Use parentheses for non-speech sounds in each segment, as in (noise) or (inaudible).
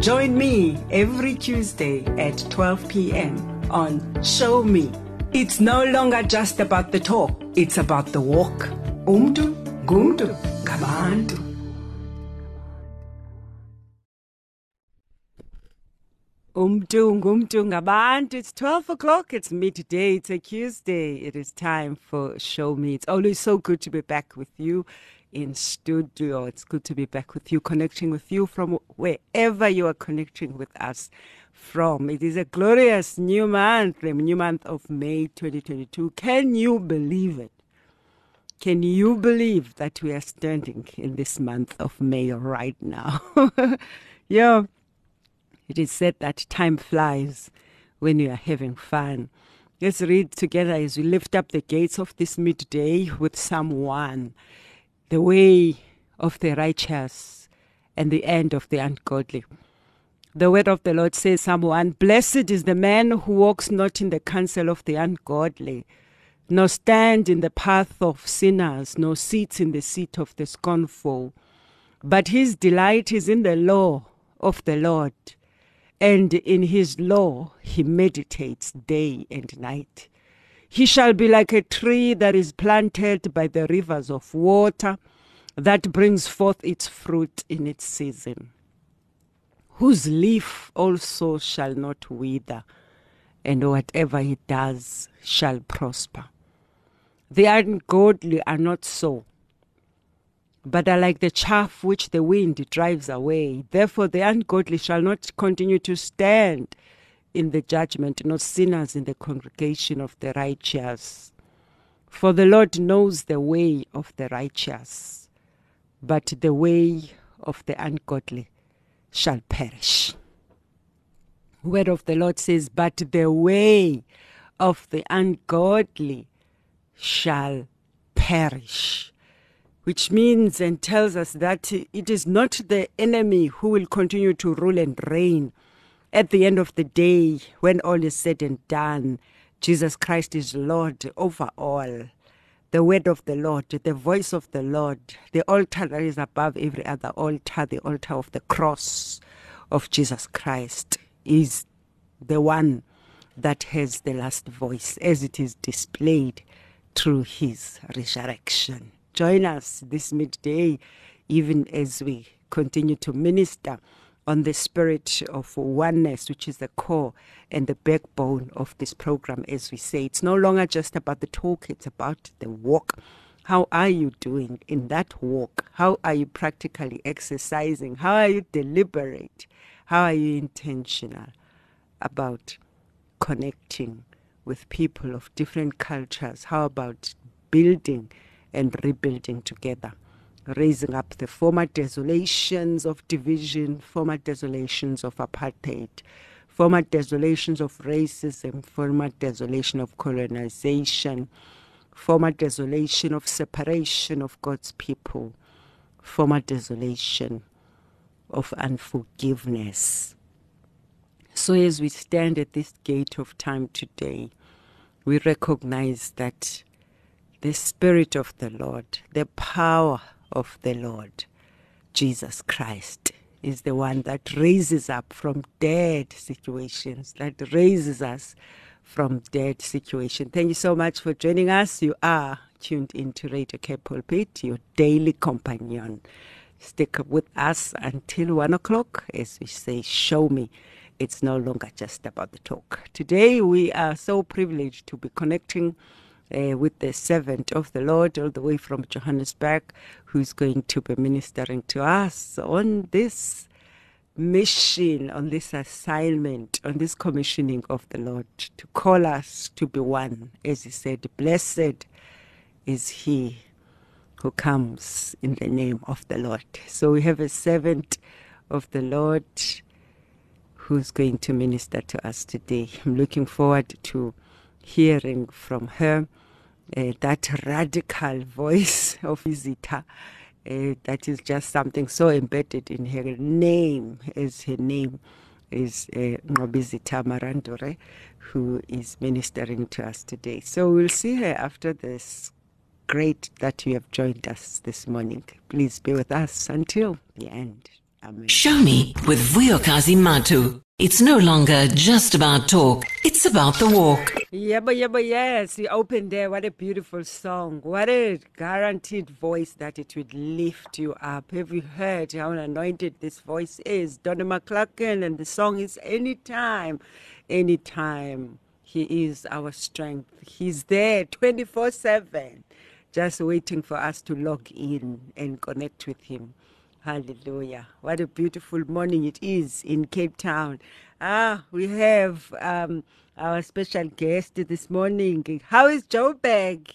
Join me every Tuesday at 12 p.m. on Show Me. It's no longer just about the talk, it's about the walk. Umdu, gumdu, ngabantu. Umdu, ngumdu, ngabantu. It's 12 o'clock. It's midday. It's a Tuesday. It is time for Show Me. It's always so good to be back with you in studio. It's good to be back with you, connecting with you from wherever you are connecting with us from. It is a glorious new month, the new month of May 2022. Can you believe it? Can you believe that we are standing in this month of May right now? (laughs) yeah. It is said that time flies when you are having fun. Let's read together as we lift up the gates of this midday with Psalm 1. The way of the righteous and the end of the ungodly. The word of the Lord says, 1 Blessed is the man who walks not in the counsel of the ungodly, nor stand in the path of sinners, nor sits in the seat of the scornful. But his delight is in the law of the Lord and in his law he meditates day and night. He shall be like a tree that is planted by the rivers of water, that brings forth its fruit in its season, whose leaf also shall not wither, and whatever he does shall prosper. The ungodly are not so but are like the chaff which the wind drives away. Therefore, the ungodly shall not continue to stand in the judgment, not sinners in the congregation of the righteous. For the Lord knows the way of the righteous, but the way of the ungodly shall perish. Word of the Lord says, But the way of the ungodly shall perish which means and tells us that it is not the enemy who will continue to rule and reign. At the end of the day, when all is said and done, Jesus Christ is Lord over all. The word of the Lord, the voice of the Lord, the altar that is above every other altar, the altar of the cross of Jesus Christ, is the one that has the last voice as it is displayed through his resurrection join us this midday, even as we continue to minister on the spirit of oneness, which is the core and the backbone of this program, as we say. It's no longer just about the talk, it's about the walk. How are you doing in that walk? How are you practically exercising? How are you deliberate? How are you intentional about connecting with people of different cultures? How about building? and rebuilding together, raising up the former desolations of division, former desolations of apartheid, former desolations of racism, former desolation of colonization, former desolation of separation of God's people, former desolation of unforgiveness. So, as we stand at this gate of time today, we recognize that the Spirit of the Lord, the power of the Lord, Jesus Christ, is the one that raises up from dead situations, that raises us from dead situations. Thank you so much for joining us. You are tuned into Radio K Pulpit, your daily companion. Stick with us until one o'clock as we say, Show me. It's no longer just about the talk. Today, we are so privileged to be connecting uh, with the servant of the Lord all the way from Johannesburg, who's going to be ministering to us on this mission, on this assignment, on this commissioning of the Lord to call us to be one. As he said, Blessed is he who comes in the name of the Lord. So we have a servant of the Lord who's going to minister to us today. I'm looking forward to hearing from her uh, that radical voice (laughs) of Izita. Uh, that is just something so embedded in her name, as her name is uh, Marandore, who is ministering to us today. So we'll see her after this. Great that you have joined us this morning. Please be with us until the end. Show me with Vuyokazi Matu. It's no longer just about talk, it's about the walk. Yeah, but yeah, but yes, you opened there. What a beautiful song. What a guaranteed voice that it would lift you up. Have you heard how anointed this voice is? Donnie McClurkin, and the song is Anytime, Anytime. He is our strength. He's there 24 7, just waiting for us to log in and connect with Him. Hallelujah. What a beautiful morning it is in Cape Town. Ah, we have um, our special guest this morning. How is Joburg?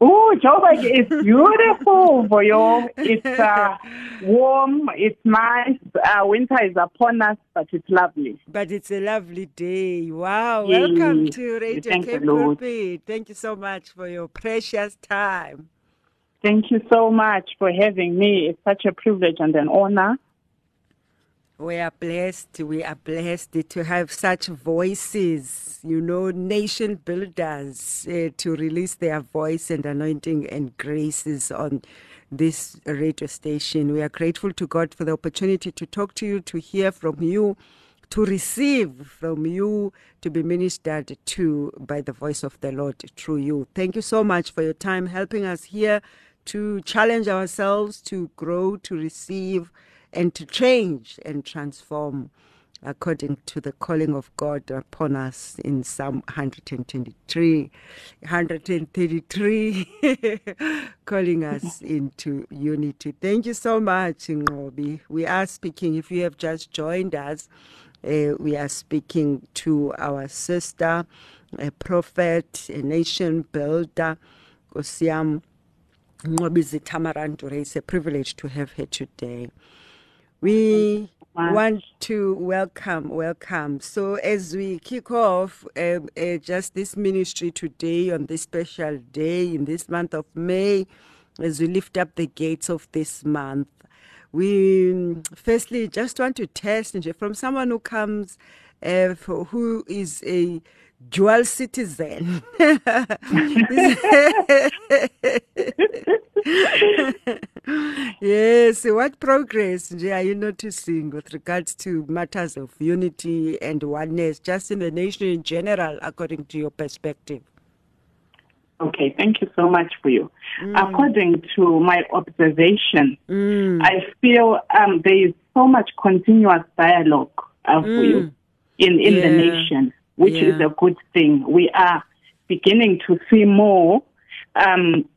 Oh, Joburg is (laughs) beautiful, Boyo. It's uh, (laughs) warm, it's nice. Uh, winter is upon us, but it's lovely. But it's a lovely day. Wow. Yes. Welcome to Radio Thank Cape. Thank you so much for your precious time. Thank you so much for having me. It's such a privilege and an honor. We are blessed. We are blessed to have such voices, you know, nation builders uh, to release their voice and anointing and graces on this radio station. We are grateful to God for the opportunity to talk to you, to hear from you, to receive from you, to be ministered to by the voice of the Lord through you. Thank you so much for your time helping us here to challenge ourselves, to grow, to receive and to change and transform according to the calling of God upon us in Psalm 123, 133, (laughs) calling us into unity. Thank you so much, Ngobi. We are speaking, if you have just joined us, uh, we are speaking to our sister, a prophet, a nation builder, Kosiam Ngobizi Tamarandure. It's a privilege to have her today. We want to welcome, welcome. So, as we kick off uh, uh, just this ministry today, on this special day in this month of May, as we lift up the gates of this month, we mm, firstly just want to test from someone who comes, uh, for, who is a dual citizen. yes, what progress nje, are you noticing with regards to matters of unity and oneness, just in the nation in general, according to your perspective? Okay, thank you so much for you. According to my observation, I feel um, there is so much continuous dialogue uh, for you in, in the nation, which is a good thing. We are beginning to see more um,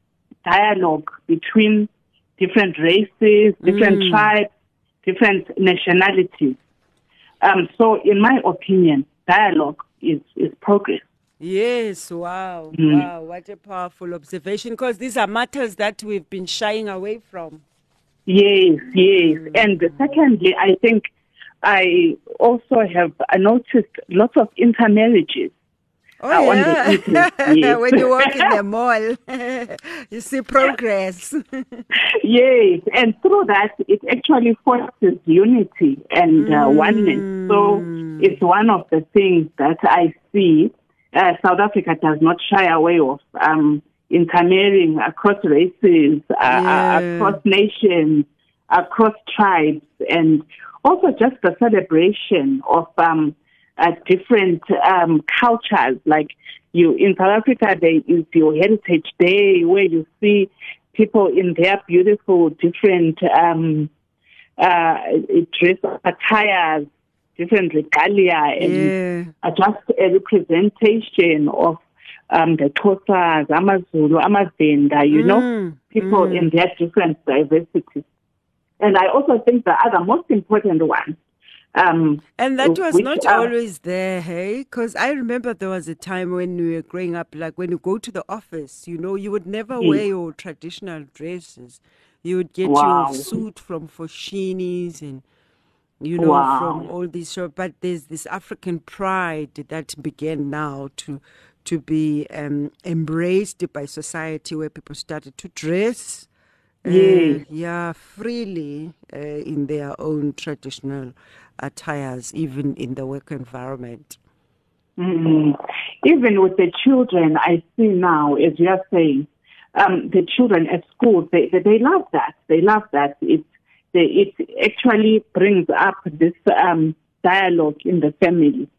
dialogue between different races, different tribes, different nationalities. Um, so, in my opinion, dialogue is, is progress. Yes, wow, Mm. wow, what a powerful observation because these are matters that we've been shying away from. Yes, yes. And secondly, I think I also have noticed lots of intermarriages. Oh, Uh, yeah. internet, yes. (laughs) when you walk in the (laughs) mall, (laughs) you see progress. yes, and through that, it actually forces unity and uh, oneness. So it's one of the things that I see uh, South Africa does not shy away of. Um, intermarrying across races, uh, Yeah. uh, across nations, across tribes, and also just the celebration of um, uh, different um, cultures. Like you in South Africa, there is your Heritage Day where you see people in their beautiful different um, uh, dress attires, different regalia, and yeah. uh, just a representation of um, the Xhosas, Amazulu, Amavenda, you know, Mm, people mm. in their different diversities. And I also think the other most important one. Um, And that was which not are- always there, hey? Because I remember there was a time when we were growing up, like when you go to the office, you know, you would never wear your traditional dresses. You would get Wow. your suit from Foschini's and you know, Wow. from all these shows. But there's this African pride that began now to to be um, embraced by society, where people started to dress, uh, Yes. yeah, freely uh, in their own traditional attires, even in the work environment. Mm. Even with the children, I see now, as you are saying, um, the children at school, they, they, they love that. They love that. It, they, it actually brings up this um, dialogue in the family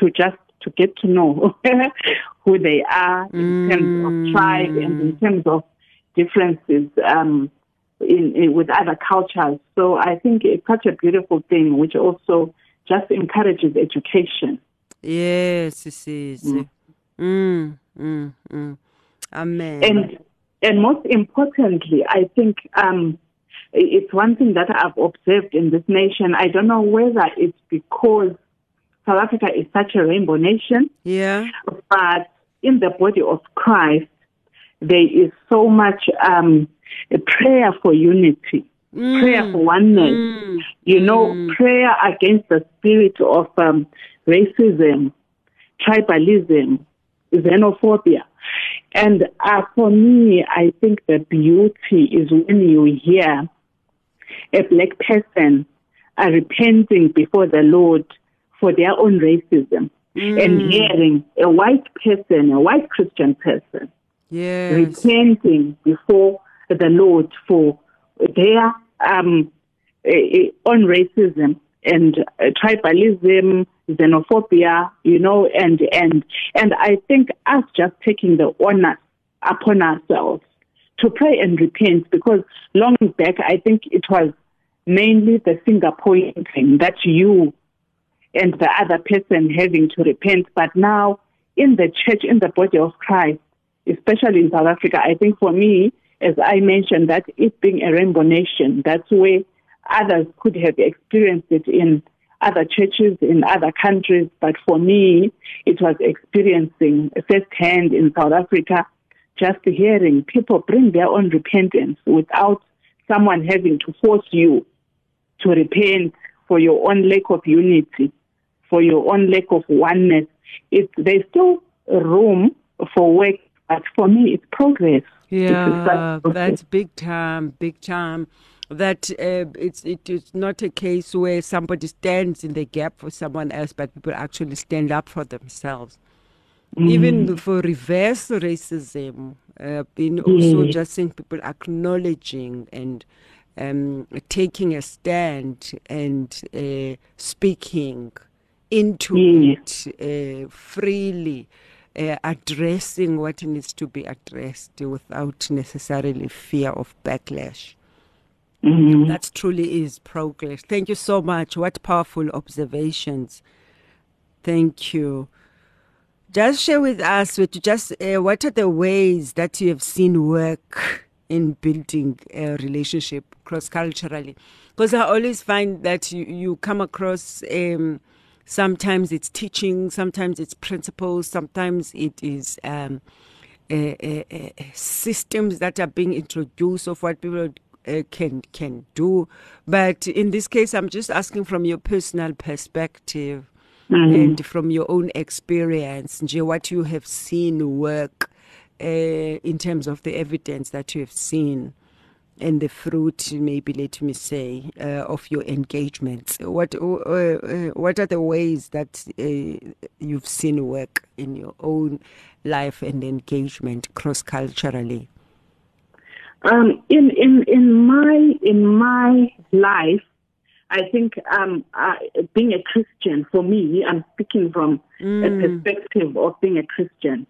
to just to get to know (laughs) who they are in terms of tribe and in terms of differences um, in, in with other cultures. So I think it's such a beautiful thing, which also just encourages education. Yes, it is. Mm, mm, mm. Amen. and and most importantly, I think um, it's one thing that I've observed in this nation. I don't know whether it's because South Africa is such a rainbow nation, yeah. but in the body of Christ, there is so much um, a prayer for unity, prayer for oneness. Mm. You know, prayer against the spirit of um, racism, tribalism, xenophobia. And uh, for me, I think the beauty is when you hear a black person uh, repenting before the Lord for their own racism and hearing a white person, a white Christian person, Yes. repenting before the Lord for their um, eh, eh, own racism and uh, tribalism, xenophobia, you know, and and and I think us just taking the honor upon ourselves to pray and repent because long back I think it was mainly the finger pointing that you and the other person having to repent. But now in the church, in the body of Christ, especially in South Africa, I think for me, as I mentioned, that it being a rainbow nation, that's where others could have experienced it in other churches in other countries. But for me, it was experiencing firsthand in South Africa, just hearing people bring their own repentance without someone having to force you to repent for your own lack of unity, for your own lack of oneness. It, there's still room for work, but for me, it's progress. Yeah, progress. that's big time, big time. That uh, it's it is not a case where somebody stands in the gap for someone else, but people actually stand up for themselves. Even for reverse racism, uh, been also Yes. just seeing people acknowledging and um, taking a stand and uh, speaking into Yes. it uh, freely, uh, addressing what needs to be addressed without necessarily fear of backlash. Mhm. That truly is progress. Thank you so much. What powerful observations. Thank you. Just share with us, with just uh, what are the ways that you have seen work in building a relationship cross culturally? Because I always find that you, you come across um, sometimes it's teaching, sometimes it's principles, sometimes it is um, uh, uh, uh, systems that are being introduced of what people uh, can can do. But in this case, I'm just asking from your personal perspective and from your own experience, what you have seen work uh, in terms of the evidence that you have seen and the fruit, maybe let me say, uh, of your engagements. What uh, uh, what are the ways that uh, you've seen work in your own life and engagement cross culturally? Um, in in in my in my life, I think um, uh, being a Christian for me, I'm speaking from a perspective of being a Christian.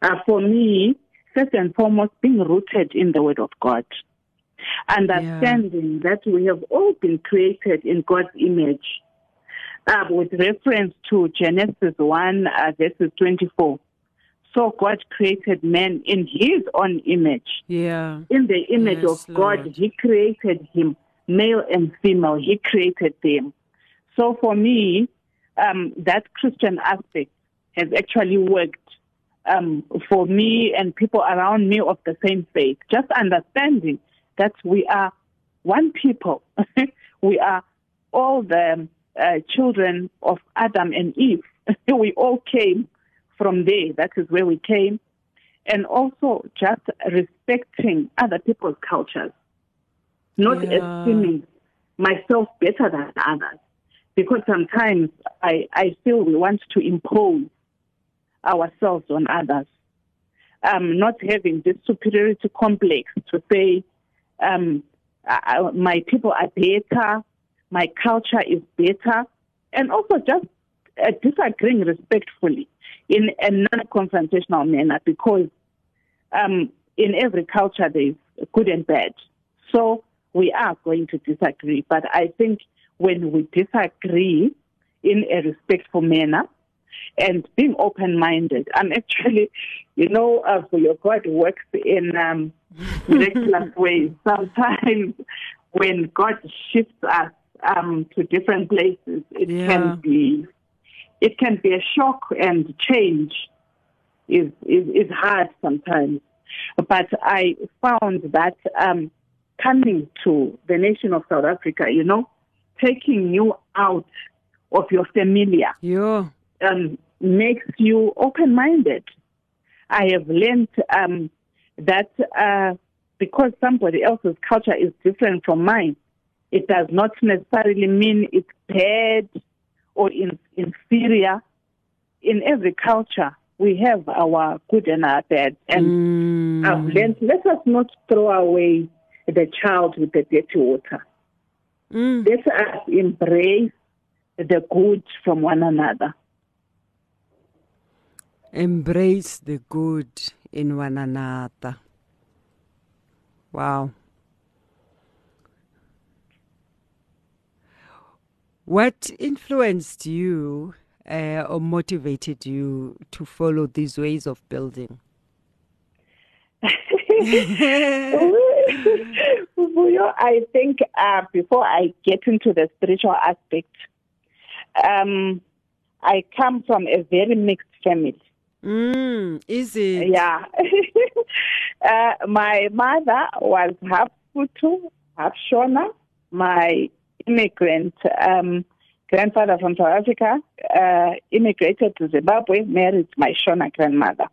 Uh, for me, first and foremost, being rooted in the Word of God, understanding that we have all been created in God's image. Uh, with reference to Genesis 1, uh, verses 24. So God created man in his own image Yeah. in the image Yes, of God, Lord. He created him, male and female. He created them. So for me, um, that Christian aspect has actually worked um, for me and people around me of the same faith. Just understanding that we are one people. (laughs) we are all the uh, children of Adam and Eve. (laughs) we all came from there. That is where we came. And also just respecting other people's cultures, not Yeah. esteeming myself better than others. Because sometimes I, I feel we want to impose ourselves on others. Um, not having this superiority complex to say, um, uh, my people are better, my culture is better, and also just uh, disagreeing respectfully in a non-confrontational manner because um, in every culture there is good and bad. So we are going to disagree, but I think when we disagree in a respectful manner and being open-minded, I'm actually, you know, uh, for your God works in um, miraculous ways. Sometimes when God shifts us um, to different places, it Yeah. can be it can be a shock and change is, is, is hard sometimes. But I found that um, coming to the nation of South Africa, you know, taking you out of your familiar Yo. um, makes you open minded. I have learned um, that uh, because somebody else's culture is different from mine, it does not necessarily mean it's bad or in, inferior. In every culture, we have our good and our bad. And Mm. I've learned let us not throw away the child with the dirty water. Mm. Let us embrace the good from one another. Embrace the good in one another. Wow. What influenced you uh, or motivated you to follow these ways of building? I think uh, before I get into the spiritual aspect, um, I come from a very mixed family. Mm, is it? Yeah. (laughs) uh, my mother was half Hutu, half Shona. My immigrant um, grandfather from South Africa uh, immigrated to Zimbabwe, married my Shona grandmother.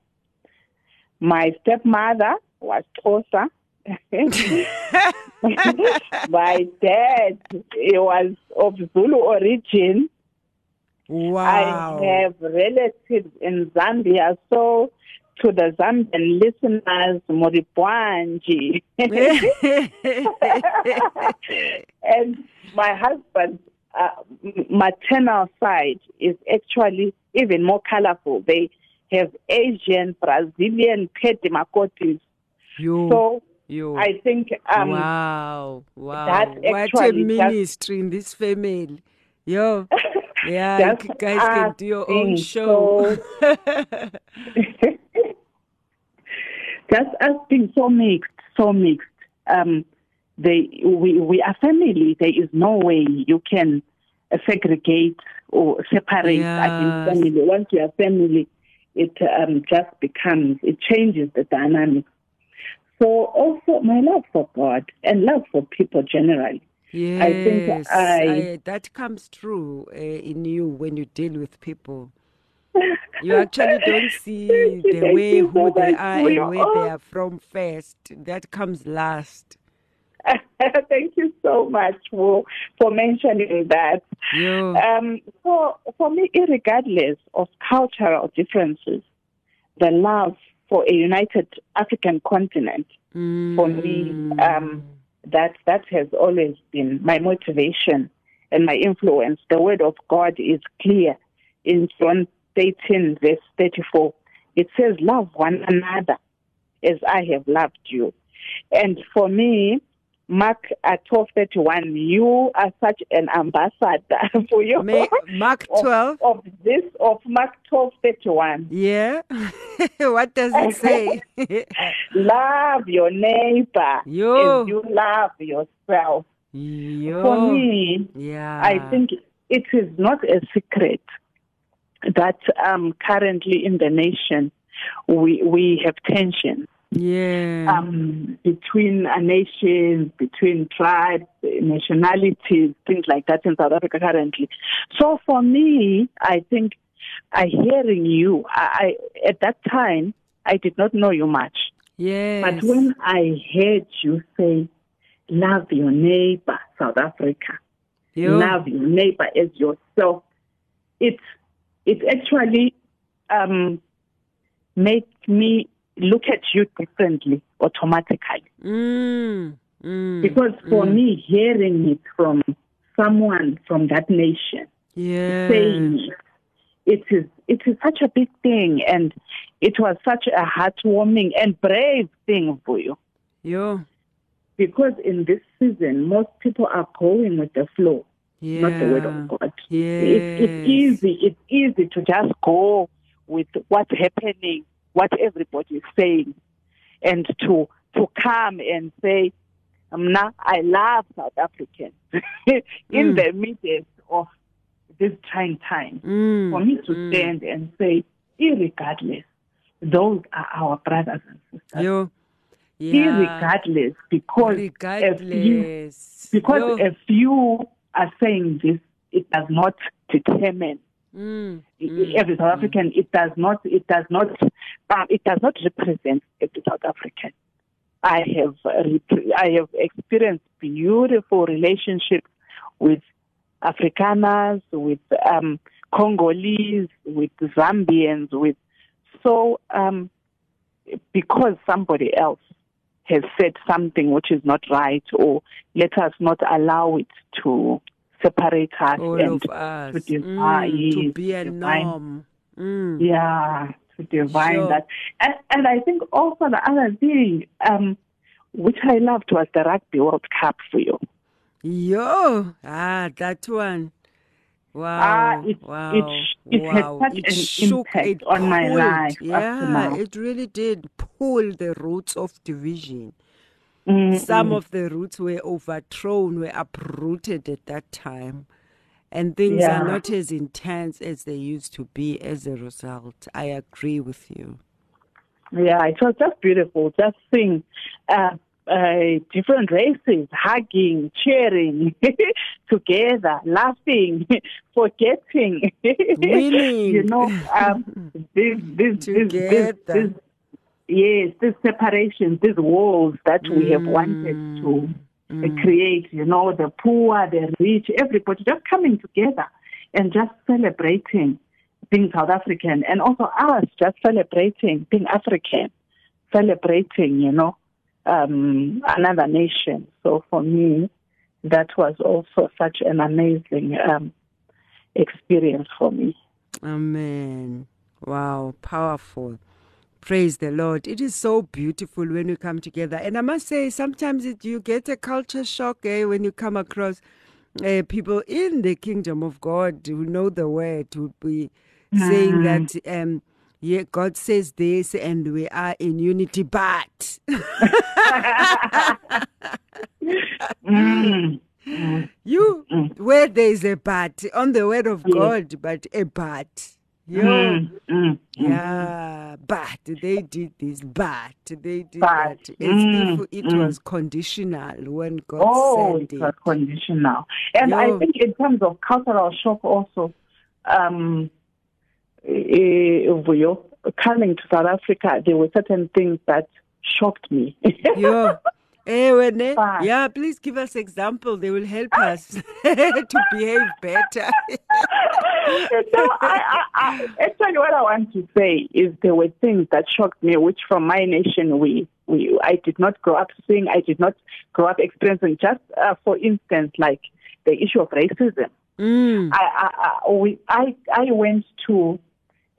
My stepmother was Xhosa. (laughs) (laughs) my dad he was of Zulu origin. Wow. I have relatives in Zambia, so to the Zambian listeners, Moribwanji. (laughs) and my husband's uh, maternal side is actually even more colorful. They have Asian, Brazilian Pedi Makotis. Yo, So yo. I think um, wow, wow. that what a ministry in this family. Yo, (laughs) yeah, Just you guys can do your own show. just us being so mixed, so mixed. Um, they, we, we are family. There is no way you can segregate or separate Yes. family. Once you are family, it um, just becomes, it changes the dynamics. So also my love for God and love for people generally. Yes, I think I- that comes true uh, in you when you deal with people. (laughs) You actually don't see the way who they are for and where they are from first. That comes last. (laughs) Thank you so much for, for mentioning that. Um, so for me, regardless of cultural differences, the love for a united African continent, for me, um, that that has always been my motivation and my influence. The word of God is clear in John 18, verse 34. It says, "Love one another as I have loved you." And for me, Mark at 12:31, you are such an ambassador (laughs) for your May, Mark 12. of this of Mark 12:31. Yeah. (laughs) what does it say? (laughs) Love your neighbor Yo. as you love yourself. Yo. For me, yeah. I think it is not a secret that um, currently in the nation we we have tensions Yeah. um, between uh, nations, between tribes, nationalities, things like that in South Africa currently. So for me, I think I hearing you, I, I at that time I did not know you much, yes. but when I heard you say, "Love your neighbor, South Africa," Yo. love your neighbor as yourself, it it actually um, made me look at you differently automatically. Mm. Mm. Because for me, hearing it from someone from that nation yeah. saying it, it is it is such a big thing, and it was such a heartwarming and brave thing for you. Yo. Because in this season, most people are going with the flow, Yeah. not the word of God. Yes. It, it's easy. It's easy to just go with what's happening, what everybody is saying, and to to come and say, "Mna, I love South Africans." (laughs) In Mm. the midst of this trying time, Mm. for me to Mm. stand and say, irregardless, those are our brothers and sisters. Yo. Yeah. Irregardless, because a few, Regardless. because Yo. a few are saying this, it does not determine Mm. Mm. every South African. It does not. It does not. Um, it does not represent every South African. I have I have experienced beautiful relationships with Afrikaners, with um, Congolese, with Zambians, with so um, because somebody else has said something which is not right, or let us not allow it to separate us All and of us. to divide, Mm. To be a norm. Mm. Yeah, divine Sure. that. And, and I think also the other thing, um, which I loved was the Rugby World Cup for you. Yo. Ah, that one. Wow. Ah, it- wow. it it had such it an shook, impact on my life Yeah, it really did pull the roots of division. Mm, Some of the roots were overthrown, were uprooted at that time. And things are not as intense as they used to be as a result. I agree with you. Yeah, it was just beautiful. Just seeing uh, uh, different races hugging, cheering (laughs) together, laughing, (laughs) forgetting. (laughs) Winning. you know, um, this, this, this, this, this, yes, this separation, these walls that we have wanted to uh, create. You know, the poor, the rich, everybody just coming together and just celebrating being South African, and also us just celebrating being African, celebrating, you know, um, another nation. So for me, that was also such an amazing um, experience for me. Amen. Wow, powerful. Praise the Lord. It is so beautiful when we come together. And I must say, sometimes it, you get a culture shock eh, when you come across uh, people in the kingdom of God who know the word, who be saying that, um, yeah, God says this and we are in unity, but. (laughs) Mm. (laughs) You, where there is a but on the word of God, but a but. Yo, Mm, mm, yeah, but they did this, but they did But, that. As mm, if it mm. was conditional when God Oh, said it was it. conditional. And Yo. I think in terms of cultural shock also, um, eh, Vuyo, coming to South Africa, there were certain things that shocked me. Yo. (laughs) Eh, when, eh? But- Yeah, please give us example. They will help us (laughs) to behave better. (laughs) no, I, I, I, actually, what I want to say is there were things that shocked me, which from my nation we, we I did not grow up seeing, I did not grow up experiencing. Just uh, for instance, like the issue of racism. Mm. I, I, I, we, I, I went to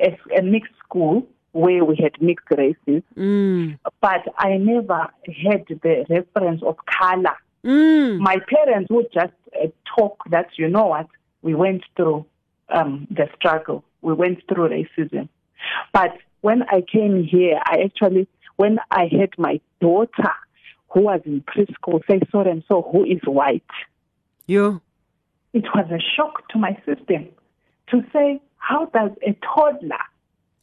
a, a mixed school where we had mixed races, Mm. but I never had the reference of color. Mm. My parents would just uh, talk that, you know what, we went through um, the struggle, we went through racism. But when I came here, I actually, when I had my daughter who was in preschool say so and so who is white, Yo. it was a shock to my system to say, how does a toddler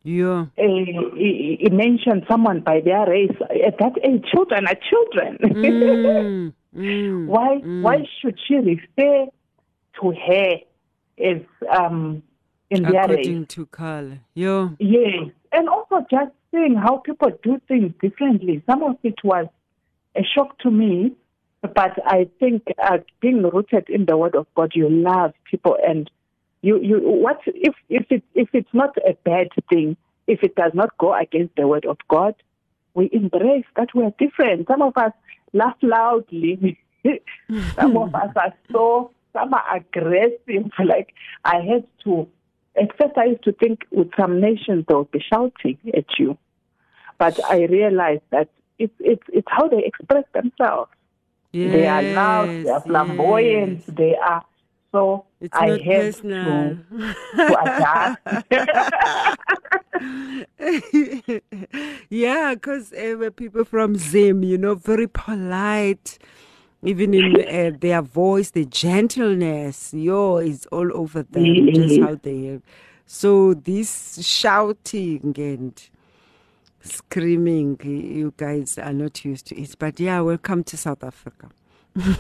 Yeah. he, he mentioned someone by their race. At that age, children are children. (laughs) Mm, mm, why why should she refer to her as um in their race? according to color. Yeah. Yes, and also just seeing how people do things differently. Some of it was a shock to me, but I think uh, being rooted in the Word of God, you love people, and you you what if if it if it's not a bad thing, if it does not go against the Word of God, we embrace that we are different. Some of us laugh loudly. (laughs) some of us are so some are aggressive. (laughs) Like I had to. At first, I used to think with some nations they would be shouting at you, but I realized that it's it's it's how they express themselves. Yes, They are loud, they are flamboyant, yes. they are. So It's I have personal. to, to adjust. (laughs) yeah, because uh, we're people from Zim, you know, very polite. Even in uh, (laughs) their voice, the gentleness, yo, is all over them. Just how they. So this shouting and screaming, you guys are not used to it. But yeah, welcome to South Africa.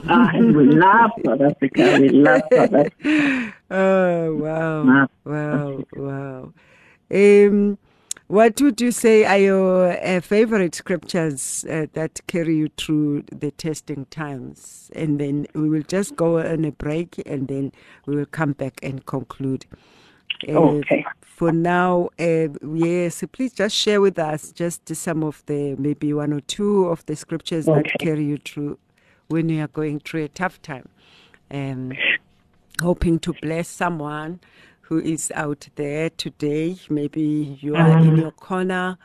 Ah, and we love South Africa. We love South (laughs) Africa. Oh wow, Wow. wow, wow. Um, what would you say are your uh, favorite scriptures uh, that carry you through the testing times? And then we will just go on a break, and then we will come back and conclude. Uh, Okay. For now, uh, yes, please just share with us just some of the maybe one or two of the scriptures that carry you through when you are going through a tough time. Um, hoping to bless someone who is out there today. Maybe you are in your corner,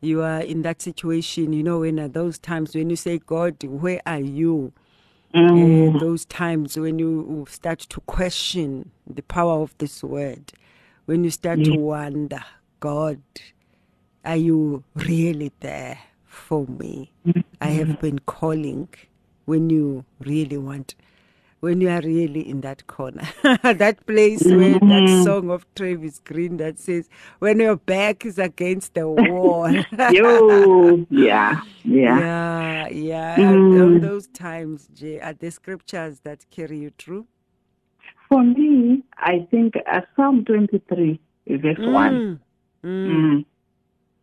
you are in that situation, you know, when are those times when you say, God, where are you? Mm. Uh, those times when you start to question the power of this word, when you start to wonder, God, are you really there for me? I have been calling when you really want, when you are really in that corner, (laughs) that place where that song of Travis Green that says, when your back is against the wall. (laughs) Yo, yeah, yeah. yeah, yeah. Mm. Those times, Jay, are the scriptures that carry you through? For me, I think uh, Psalm 23, verse 1. Mm, mm, Mm.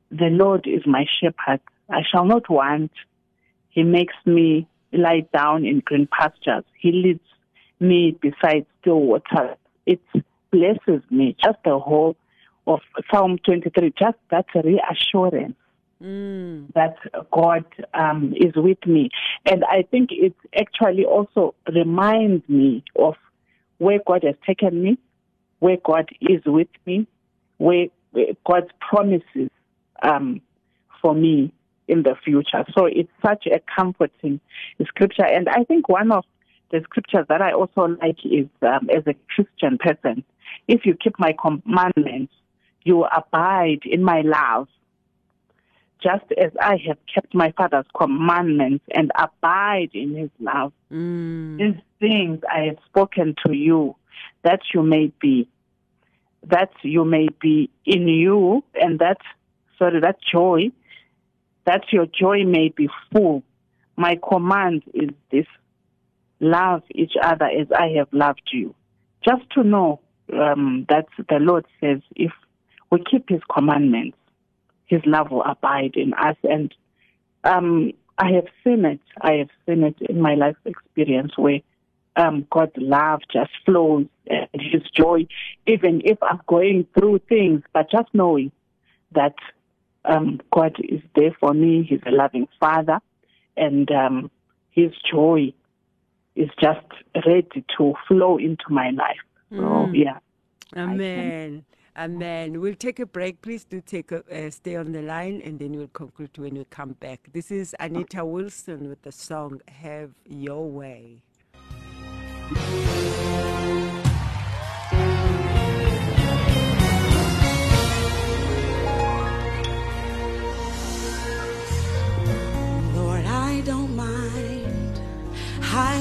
The Lord is my shepherd. I shall not want. He makes me lie down in green pastures. He leads me beside still waters. It blesses me. Just the whole of Psalm 23, just that reassurance mm, that God um, is with me. And I think it actually also reminds me of where God has taken me, where God is with me, where, where God's promises um, for me in the future. So it's such a comforting scripture. And I think one of the scriptures that I also like is um, as a Christian person, if you keep my commandments, you abide in my love just as I have kept my father's commandments and abide in his love. mm, These things I have spoken to you, that you may be, that you may be in you, and that, sorry, that joy, that your joy may be full. My command is this love each other as I have loved you. Just to know um, that the Lord says if we keep his commandments, his love will abide in us. And um, I have seen it. I have seen it in my life experience where um, God's love just flows and his joy, even if I'm going through things, but just knowing that um, God is there for me. He's a loving father and um, his joy is just ready to flow into my life. So, Mm. yeah. Amen. Amen. We'll take a break. Please do take a, uh, stay on the line, and then we'll conclude when we come back. This is Anita Wilson with the song "Have Your Way."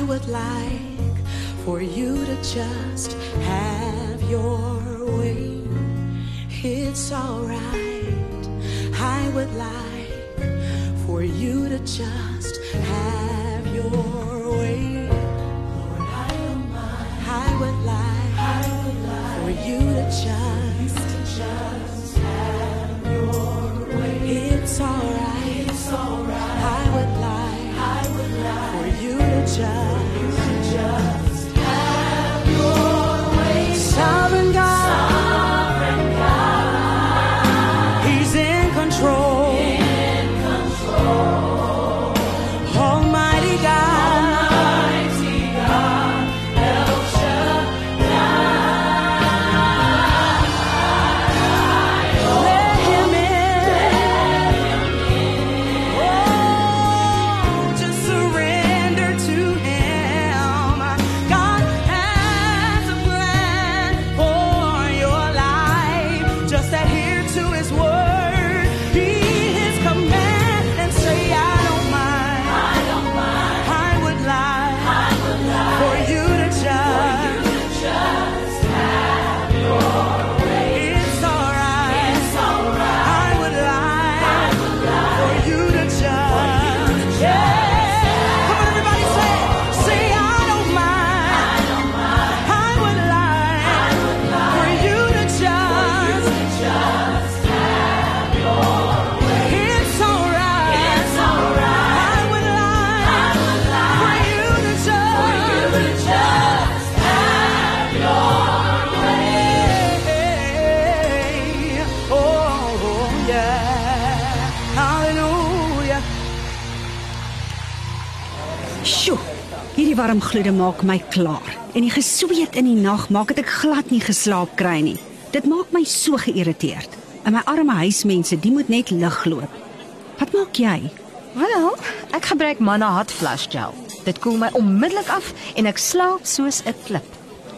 Would like for you to just have your way. It's alright. I would like for you to just have your way. Lord, I don't mind. I would like, I would like for you to just, just have your way. It's alright. It's alright. You gloede maak my klaar. En die gesweet in die nag maak dit ek glad nie geslaap kry nie. Dit maak my so geïrriteerd. En my arme huismense, die moet net lig loop. Wat maak jy? Wel, ek gebruik Manna Hot Flush Gel. Dit koel my onmiddellik af en ek slaap soos 'n klip.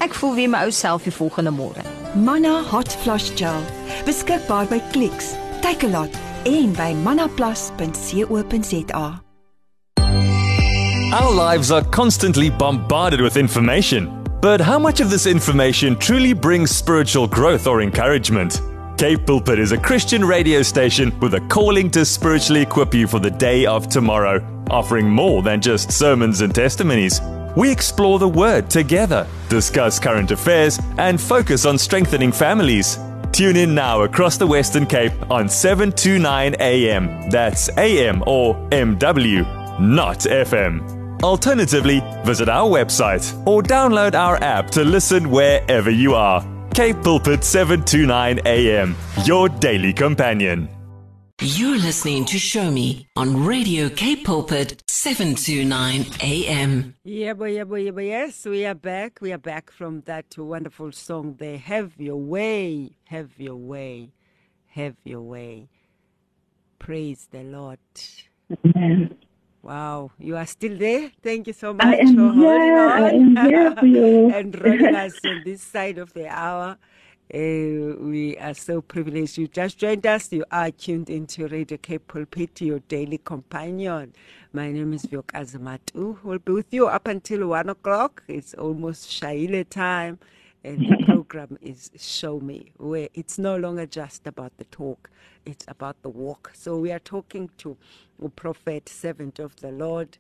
Ek voel weer my ou self die volgende môre. Manna Hot Flush Gel. Beskikbaar by Clicks, Takealot en by mannaplus.co.za. Our lives are constantly bombarded with information. But how much of this information truly brings spiritual growth or encouragement? Cape Pulpit is a Christian radio station with a calling to spiritually equip you for the day of tomorrow, offering more than just sermons and testimonies. We explore the Word together, discuss current affairs, and focus on strengthening families. Tune in now across the Western Cape on 729 AM. That's AM or MW, not FM. Alternatively, visit our website or download our app to listen wherever you are. Cape Pulpit 729 AM, your daily companion. You're listening to Show Me on Radio Cape Pulpit 729 AM. Yeah, boy, yeah, boy, yeah, boy. Yes, we are back. We are back from that wonderful song there. Have your way, have your way, have your way. Praise the Lord. Amen. Wow, you are still there. Thank you so much I am for holding here. on I am here for you. (laughs) and (laughs) running us on this side of the hour. Uh, we are so privileged you just joined us. You are tuned into Radio Cape Pulpit, your daily companion. My name is Vuyokazi Matu. We'll be with you up until one o'clock. It's almost Shaile time, and the (laughs) program is Show Me, where it's no longer just about the talk, it's about the walk. So we are talking to a prophet, servant of the Lord,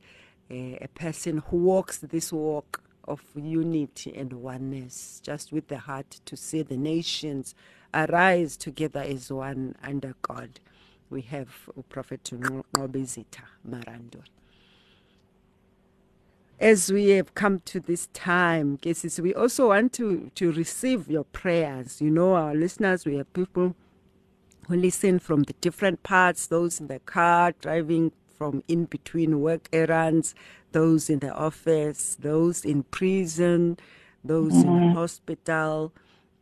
uh, a person who walks this walk of unity and oneness, just with the heart to see the nations arise together as one under God. We have Prophet Ngobizita Marando. As we have come to this time, cases, we also want to, to receive your prayers. You know, our listeners, we have people who listen from the different parts, those in the car, driving from in between work errands, those in the office, those in prison, those in mm-hmm. hospital.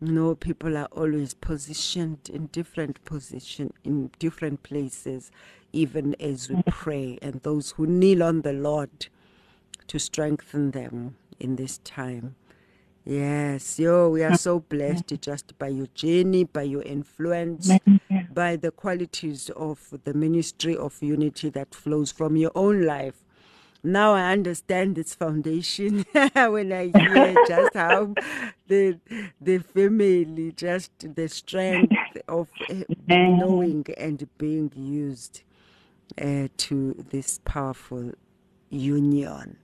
You know, people are always positioned in different position in different places, even as we mm-hmm. pray, and those who kneel on the Lord to strengthen them in this time. Yes, yo, we are so blessed just by your journey, by your influence, by the qualities of the ministry of unity that flows from your own life. Now I understand its foundation (laughs) when I hear just how the the family, just the strength of knowing and being used uh, to this powerful union.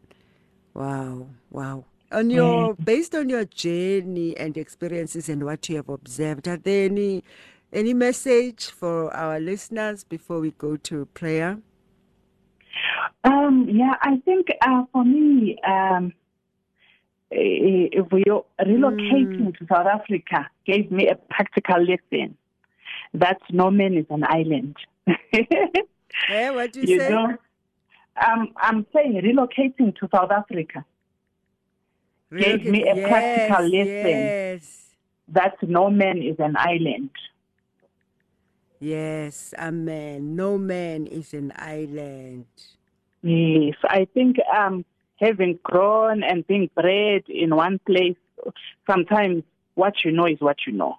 Wow, wow. On your based on your journey and experiences and what you have observed, are there any any message for our listeners before we go to prayer? Um, yeah, I think uh, for me, um, eh, eh, we relocating to South Africa gave me a practical lesson that no man is an island. (laughs) Eh, what do you, you say? know, um, I'm saying relocating to South Africa gave me a yes, practical lesson Yes. that no man is an island. Yes, amen. No man is an island. Yes, I think um, having grown and being bred in one place, sometimes what you know is what you know.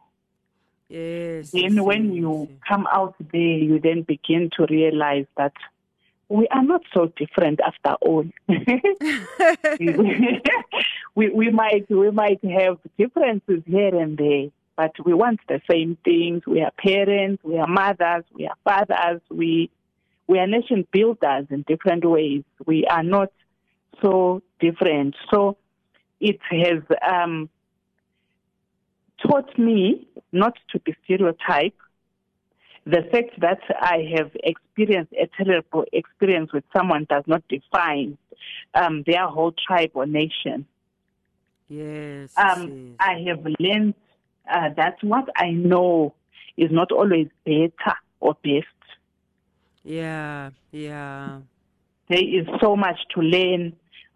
Yes. Then yes, when you come out there, you then begin to realize that we are not so different after all. (laughs) (laughs) (laughs) we we might we might have differences here and there, but we want the same things. We are parents, we are mothers, we are fathers, we we are nation builders in different ways. We are not so different. So it has um, taught me not to be stereotyped. The fact that I have experienced a terrible experience with someone does not define um, their whole tribe or nation. Yes. Um, yes. I have learned uh, that what I know is not always better or best. Yeah, yeah. There is so much to learn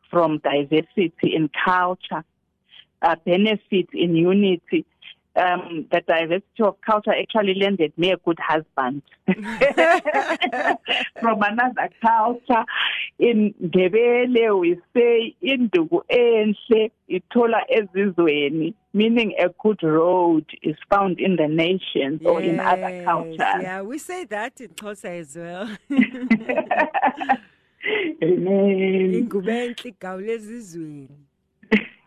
from diversity in culture, uh, benefit in unity. Um, the diversity of culture actually landed me a good husband (laughs) from another culture. In Ndebele, we say indugu enhle ithola ezizweni, meaning a good road is found in the nations or in other cultures. Yeah, we say that in Xhosa as well. (laughs) Amen. (laughs) Ingube enhle igawule ezizweni.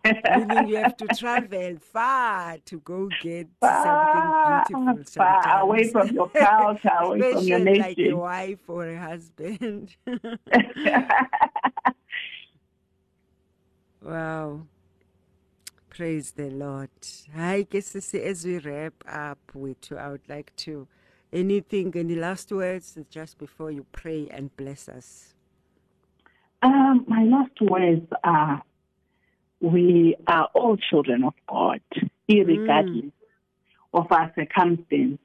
Meaning you have to (laughs) travel far to go get Far, something beautiful. Sometimes. far away from your culture, (laughs) away from your Especially like a wife or a husband. (laughs) wow. Praise the Lord. Hi, guess as we wrap up with you, I would like to anything, any last words just before you pray and bless us. Um, my last words are we are all children of God, irregardless of our circumstance.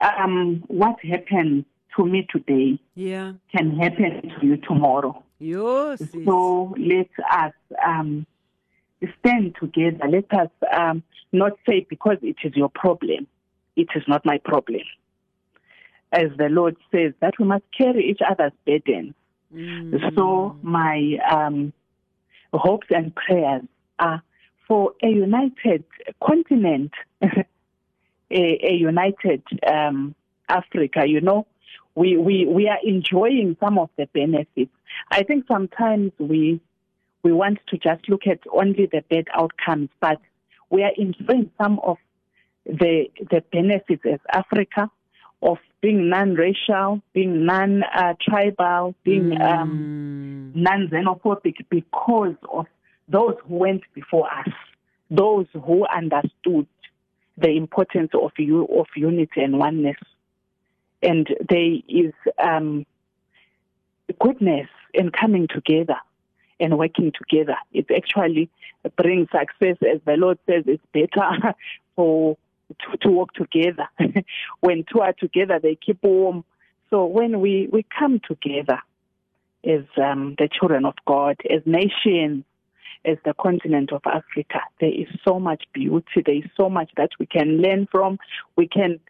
Um, what happened to me today Yeah. can happen to you tomorrow. So let us um, stand together. Let us um, not say because it is your problem, it is not my problem. As the Lord says, that we must carry each other's burdens. So my um, hopes and prayers are for a united continent, (laughs) a, a united um, Africa. You know, we, we we are enjoying some of the benefits. I think sometimes we we want to just look at only the bad outcomes, but we are enjoying some of the the benefits as Africa of being non-racial, being non-tribal, being um, non-xenophobic because of those who went before us, those who understood the importance of you of unity and oneness, and there is um, goodness in coming together and working together. It actually brings success, as the Lord says. It's better (laughs) for to, to work together. (laughs) when two are together, they keep warm. So when we, we come together as um, the children of God, as nations, as the continent of Africa, there is so much beauty. There is so much that we can learn from. We can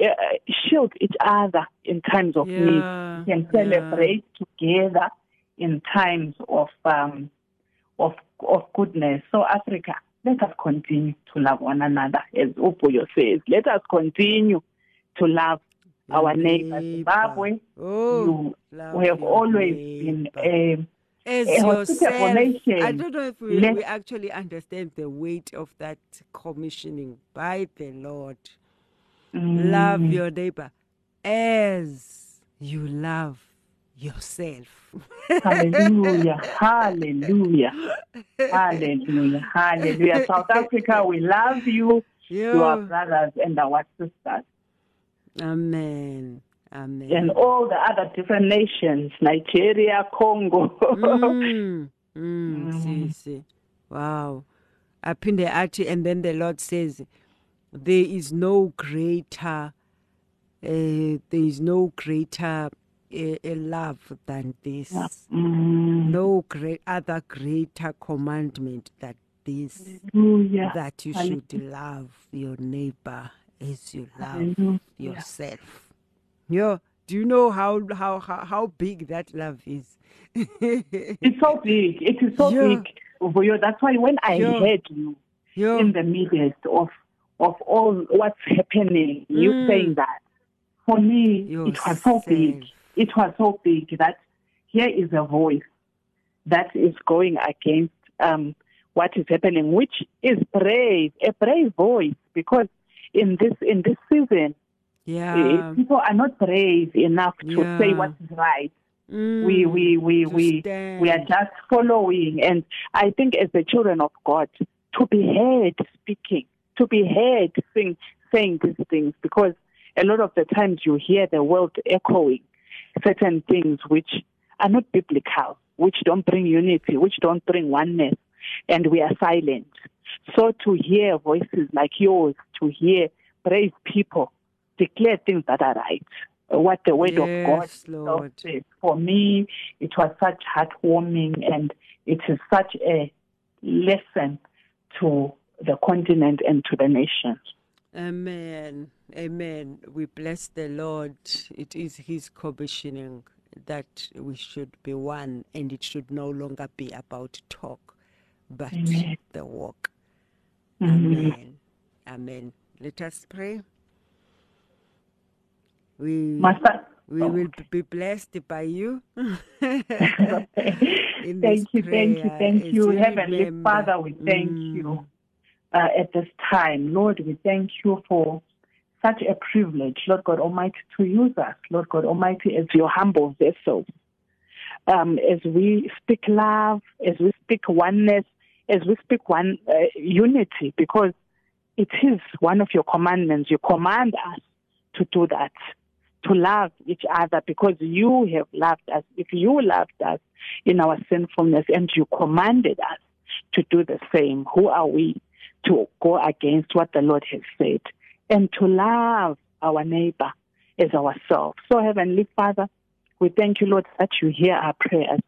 uh, shield each other in times of Yeah, need. We can celebrate together in times of um, of of goodness. So Africa, let us continue to love one another, as Upuyo says. Let us continue to love our neighbor Zimbabwe. Oh, you we have always neighbor. been um, a, As yourself. nation. I don't know if we, we actually understand the weight of that commissioning by the Lord. Love mm. your neighbor as you love yourself. Hallelujah. (laughs) Hallelujah. Hallelujah. Hallelujah. South Africa, we love you, Yeah. your brothers and our sisters, Amen. Amen. and all the other different nations, Nigeria, Congo. Mm, (laughs) mm, see, see. Wow. Aphinde athi and then the Lord says there is no greater uh, there is no greater uh, uh, love than this. Mm. No great other greater commandment than this Hallelujah. that you should love your neighbor as you love Hallelujah. yourself. Yeah. Do you know how how how, how big that love is? (laughs) It's so big. It is so Yeah. big. Vuyo. That's why when I Yeah. heard you Yeah. in the midst of of all what's happening, you Mm. saying that, for me, it was so big. It was so big that here is a voice that is going against um, what is happening, which is brave, a brave voice, because in this in this season, Yeah. eh, people are not brave enough to say what is right Mm, we we we we stand. we are just following and i think as the children of god to be heard speaking to be heard sing, saying these things because a lot of the times you hear the world echoing certain things which are not biblical which don't bring unity which don't bring oneness and we are silent so to hear voices like yours to hear brave people declare things that are right what the word of god Lord. says. For me, it was such heartwarming and it is such a lesson to the continent and to the nations. Amen. Amen. We bless the Lord. It is His commissioning that we should be one, and it should no longer be about talk, but Amen. the walk. Mhm. Amen. Amen. Let us pray. We we oh. will be blessed by you. (laughs) (laughs) In this thank you, thank you, thank you. Heavenly Father, we thank Mm. you uh, at this time. Lord, we thank you for such a privilege, Lord God Almighty, to use us, Lord God Almighty, as your humble vessels. Um, as we speak love, as we speak oneness, as we speak one uh, unity, because it is one of your commandments. You command us to do that, to love each other, because you have loved us. If you loved us in our sinfulness and you commanded us to do the same, who are we to go against what the Lord has said? And to love our neighbor as ourselves. So, Heavenly Father, we thank you, Lord, that you hear our prayers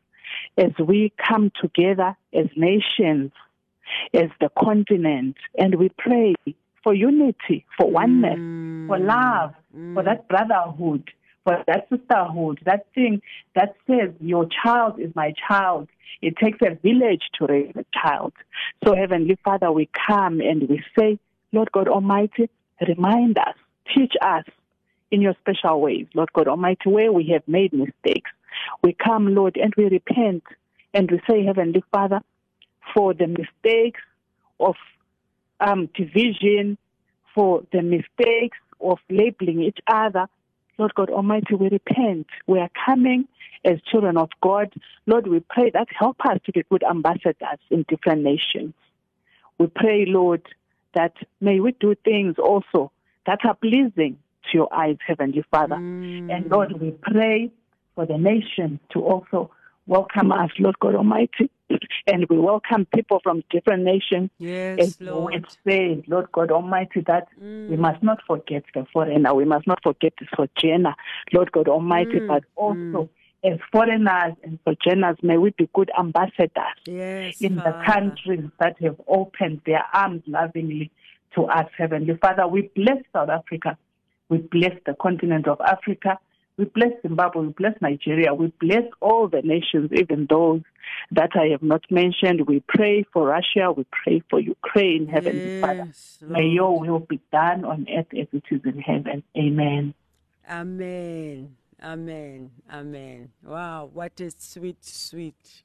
as we come together as nations, as the continent, and we pray for unity, for oneness, for love, for mm. that brotherhood, for that sisterhood, that thing that says, Your child is my child. It takes a village to raise a child. So, Heavenly Father, we come and we say, Lord God Almighty, remind us, teach us in your special ways, Lord God Almighty, where we have made mistakes. We come, Lord, and we repent and we say, Heavenly Father, for the mistakes of um, division, for the mistakes of labeling each other. Lord God Almighty, we repent. We are coming as children of God. Lord, we pray that help us to be good ambassadors in different nations. We pray, Lord, that may we do things also that are pleasing to your eyes, Heavenly Father. Mm. And Lord, we pray for the nation to also welcome us, Lord God Almighty. (clears throat) and we welcome people from different nations. Yes, As Lord. word says, Lord God Almighty, that we mm. must not forget the foreigner. We must not forget the sojourner, Lord God Almighty, mm, but mm. also as foreigners and sojourners, may we be good ambassadors Yes, in the countries that have opened their arms lovingly to us, Heavenly Father. We bless South Africa. We bless the continent of Africa. We bless Zimbabwe. We bless Nigeria. We bless all the nations, even those that I have not mentioned. We pray for Russia. We pray for Ukraine, Heavenly Father. Yes, May Lord. your will be done on earth as it is in heaven. Amen. Amen. Amen. Amen. Wow, what a sweet, sweet,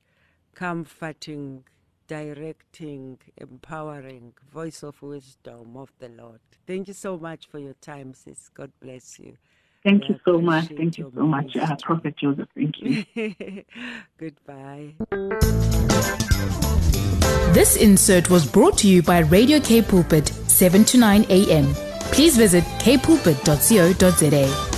comforting directing, empowering voice of wisdom of the Lord. Thank you so much for your time, sis. God bless you. Thank you so much. Thank you so much, uh. Prophet Joseph. Thank you. (laughs) Goodbye. This insert was brought to you by Radio Cape Pulpit, 7 to 9 a.m. Please visit kpulpit.co.za.